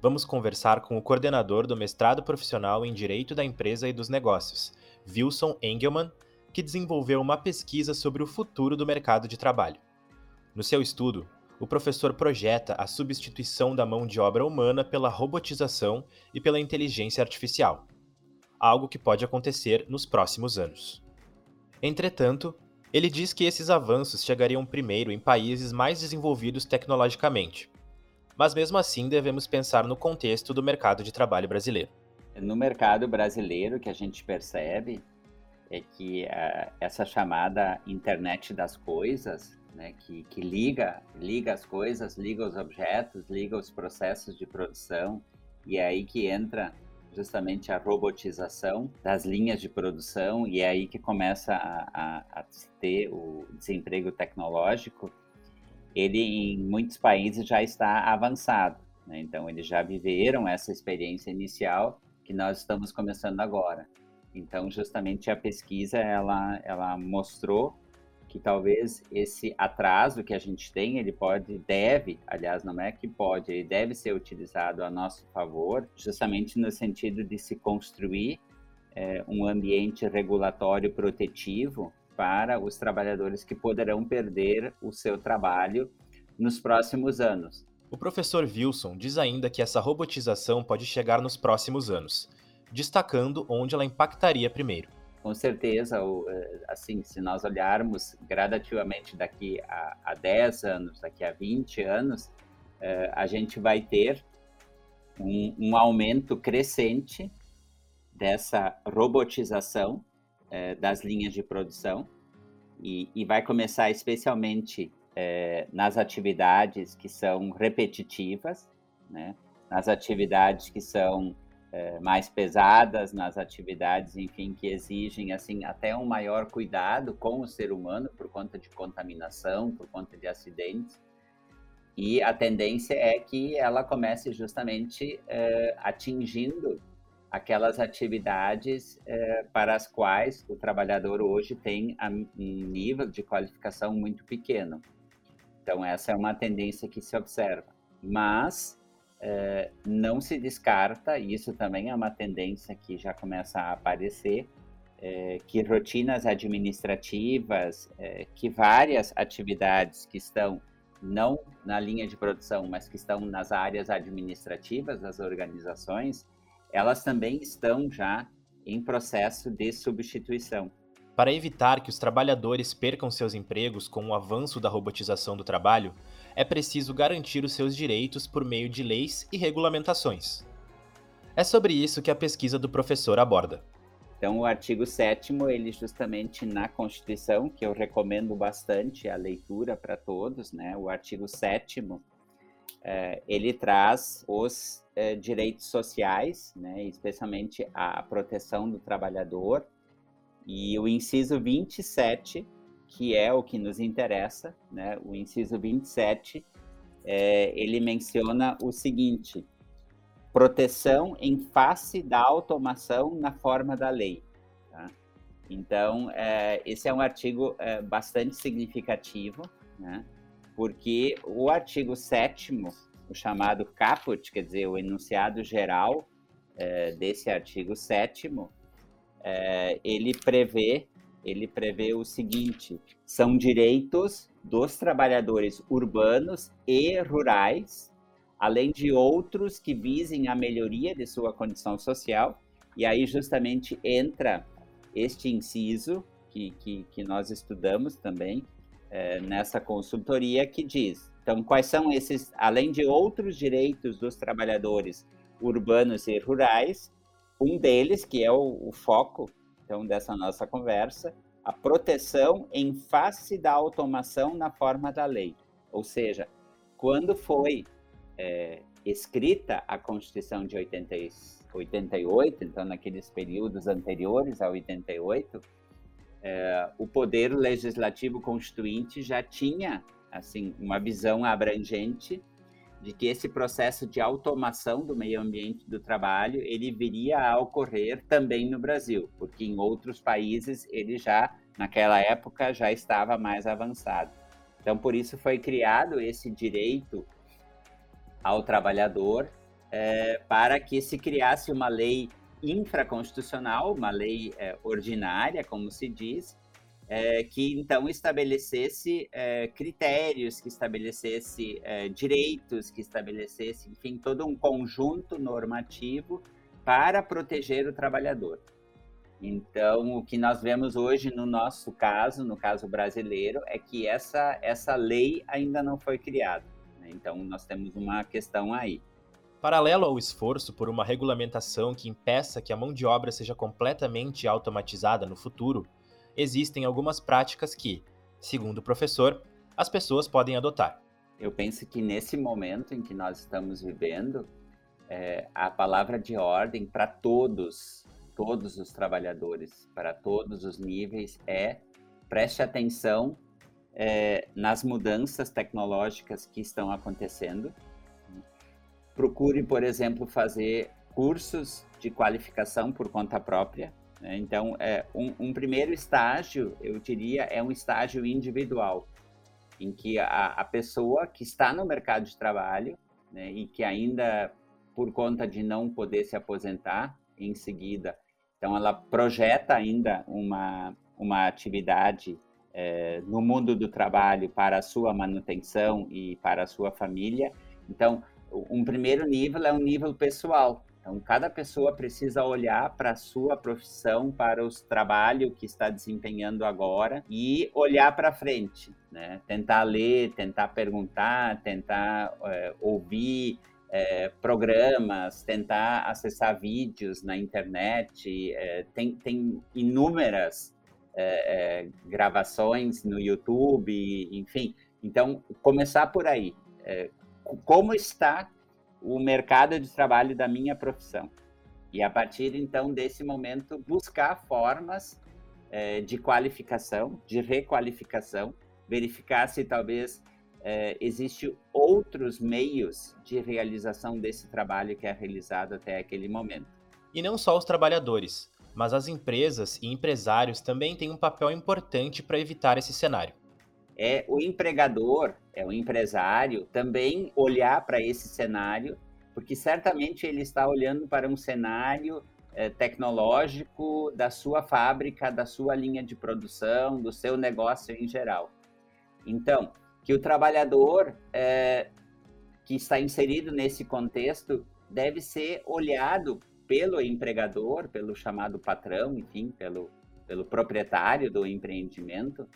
vamos conversar com o coordenador do mestrado profissional em Direito da Empresa e dos Negócios, Wilson Engelmann, que desenvolveu uma pesquisa sobre o futuro do mercado de trabalho. No seu estudo, o professor projeta a substituição da mão de obra humana pela robotização e pela inteligência artificial, algo que pode acontecer nos próximos anos. Entretanto, ele diz que esses avanços chegariam primeiro em países mais desenvolvidos tecnologicamente, mas mesmo assim devemos pensar no contexto do mercado de trabalho brasileiro. No mercado brasileiro, o que a gente percebe é que uh, essa chamada internet das coisas, né, que, que liga, liga as coisas, liga os objetos, liga os processos de produção, e é aí que entra justamente a robotização das linhas de produção, e é aí que começa a, a, a ter o desemprego tecnológico, ele em muitos países já está avançado. Né? Então, eles já viveram essa experiência inicial que nós estamos começando agora. Então, justamente a pesquisa ela, ela mostrou que talvez esse atraso que a gente tem, ele pode, deve, aliás, não é que pode, ele deve ser utilizado a nosso favor, justamente no sentido de se construir é, um ambiente regulatório protetivo para os trabalhadores que poderão perder o seu trabalho nos próximos anos. O professor Wilson diz ainda que essa robotização pode chegar nos próximos anos, destacando onde ela impactaria primeiro. Com certeza, eh, assim, se nós olharmos gradativamente daqui a, a 10 anos, daqui a 20 anos, eh, a gente vai ter um, um aumento crescente dessa robotização é, das linhas de produção e, e vai começar especialmente é, nas atividades que são repetitivas, né? nas atividades que são é, mais pesadas, nas atividades, enfim, que exigem assim até um maior cuidado com o ser humano por conta de contaminação, por conta de acidentes. E a tendência é que ela comece justamente é, atingindo aquelas atividades é, para as quais o trabalhador hoje tem um nível de qualificação muito pequeno. Então, essa é uma tendência que se observa. Mas é, não se descarta, e isso também é uma tendência que já começa a aparecer, é, que rotinas administrativas, é, que várias atividades que estão não na linha de produção, mas que estão nas áreas administrativas das organizações, elas também estão já em processo de substituição. Para evitar que os trabalhadores percam seus empregos com o avanço da robotização do trabalho, é preciso garantir os seus direitos por meio de leis e regulamentações. É sobre isso que a pesquisa do professor aborda. Então, o artigo 7 ele justamente na Constituição, que eu recomendo bastante a leitura para todos, né? O artigo 7 é, ele traz os é, direitos sociais, né, especialmente a proteção do trabalhador, e o inciso 27, que é o que nos interessa, né, o inciso 27, é, ele menciona o seguinte: proteção em face da automação na forma da lei. Tá? Então, é, esse é um artigo é, bastante significativo, né? Porque o artigo 7 o chamado caput, quer dizer, o enunciado geral é, desse artigo 7 é, ele prevê ele prevê o seguinte: são direitos dos trabalhadores urbanos e rurais, além de outros que visem a melhoria de sua condição social. E aí justamente entra este inciso que, que, que nós estudamos também, é, nessa consultoria que diz: então, quais são esses, além de outros direitos dos trabalhadores urbanos e rurais, um deles, que é o, o foco então, dessa nossa conversa, a proteção em face da automação na forma da lei. Ou seja, quando foi é, escrita a Constituição de 80, 88, então naqueles períodos anteriores a 88, é, o poder legislativo constituinte já tinha assim uma visão abrangente de que esse processo de automação do meio ambiente do trabalho ele viria a ocorrer também no Brasil, porque em outros países ele já naquela época já estava mais avançado. Então por isso foi criado esse direito ao trabalhador é, para que se criasse uma lei infraconstitucional, uma lei é, ordinária, como se diz, é, que então estabelecesse é, critérios, que estabelecesse é, direitos, que estabelecesse, enfim, todo um conjunto normativo para proteger o trabalhador. Então, o que nós vemos hoje no nosso caso, no caso brasileiro, é que essa, essa lei ainda não foi criada. Né? Então, nós temos uma questão aí. Paralelo ao esforço por uma regulamentação que impeça que a mão de obra seja completamente automatizada no futuro, existem algumas práticas que, segundo o professor, as pessoas podem adotar. Eu penso que nesse momento em que nós estamos vivendo, é, a palavra de ordem para todos, todos os trabalhadores, para todos os níveis, é preste atenção é, nas mudanças tecnológicas que estão acontecendo procure, por exemplo, fazer cursos de qualificação por conta própria. Né? Então, é, um, um, primeiro estágio, eu diria, é um estágio individual, em que a, a pessoa que está no mercado de trabalho né, e que ainda, por conta de não poder se aposentar em seguida, então ela projeta ainda uma, uma atividade é, no mundo do trabalho para a sua manutenção e para a sua família. Então, um primeiro nível é um nível pessoal. Então, cada pessoa precisa olhar para a sua profissão, para o trabalho que está desempenhando agora e olhar para frente, né? Tentar ler, tentar perguntar, tentar é, ouvir é, programas, tentar acessar vídeos na internet. É, tem, tem inúmeras é, é, gravações no YouTube, enfim. Então, começar por aí. Como está o mercado de trabalho da minha profissão. E a partir então desse momento, buscar formas é, de qualificação, de requalificação, verificar se talvez é, existe outros meios de realização desse trabalho que é realizado até aquele momento. E não só os trabalhadores, mas as empresas e empresários também têm um papel importante para evitar esse cenário é o empregador, é o empresário também olhar para esse cenário, porque certamente ele está olhando para um cenário é, tecnológico da sua fábrica, da sua linha de produção, do seu negócio em geral. Então, que o trabalhador é, que está inserido nesse contexto deve ser olhado pelo empregador, pelo chamado patrão, enfim, pelo, pelo proprietário do empreendimento,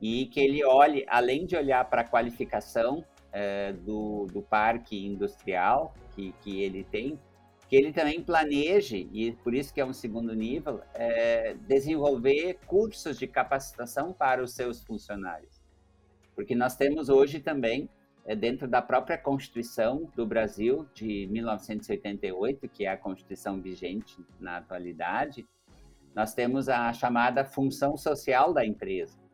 e que ele olhe, além de olhar para a qualificação é, do, do parque industrial que, que ele tem, que ele também planeje, e por isso que é um segundo nível, é, desenvolver cursos de capacitação para os seus funcionários. Porque nós temos hoje também, é, dentro da própria Constituição do Brasil, de 1988, que é a Constituição vigente na atualidade, nós temos a chamada função social da empresa.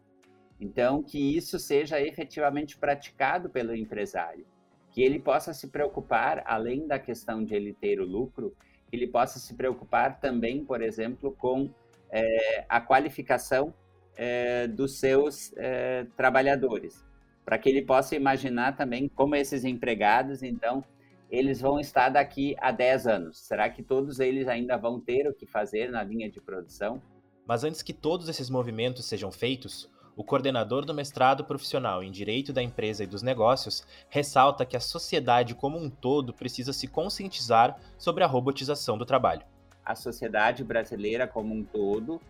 Então, que isso seja efetivamente praticado pelo empresário, que ele possa se preocupar, além da questão de ele ter o lucro, que ele possa se preocupar também, por exemplo, com é, a qualificação é, dos seus é, trabalhadores, para que ele possa imaginar também como esses empregados, então, eles vão estar daqui a 10 anos. Será que todos eles ainda vão ter o que fazer na linha de produção? Mas antes que todos esses movimentos sejam feitos, o coordenador do mestrado profissional em Direito da Empresa e dos Negócios ressalta que a sociedade como um todo precisa se conscientizar sobre a robotização do trabalho. A sociedade brasileira como um todo,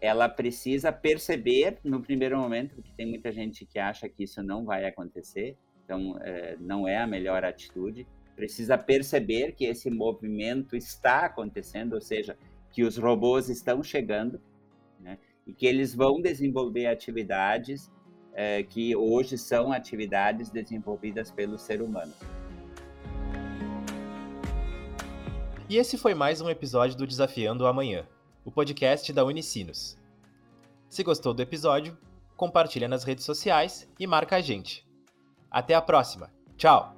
ela precisa perceber no primeiro momento, porque tem muita gente que acha que isso não vai acontecer, então é, não é a melhor atitude. Precisa perceber que esse movimento está acontecendo, ou seja, que os robôs estão chegando, né? E que eles vão desenvolver atividades é, que hoje são atividades desenvolvidas pelo ser humano. E esse foi mais um episódio do Desafiando o Amanhã, o podcast da Unicinos. Se gostou do episódio, compartilha nas redes sociais e marca a gente. Até a próxima. Tchau!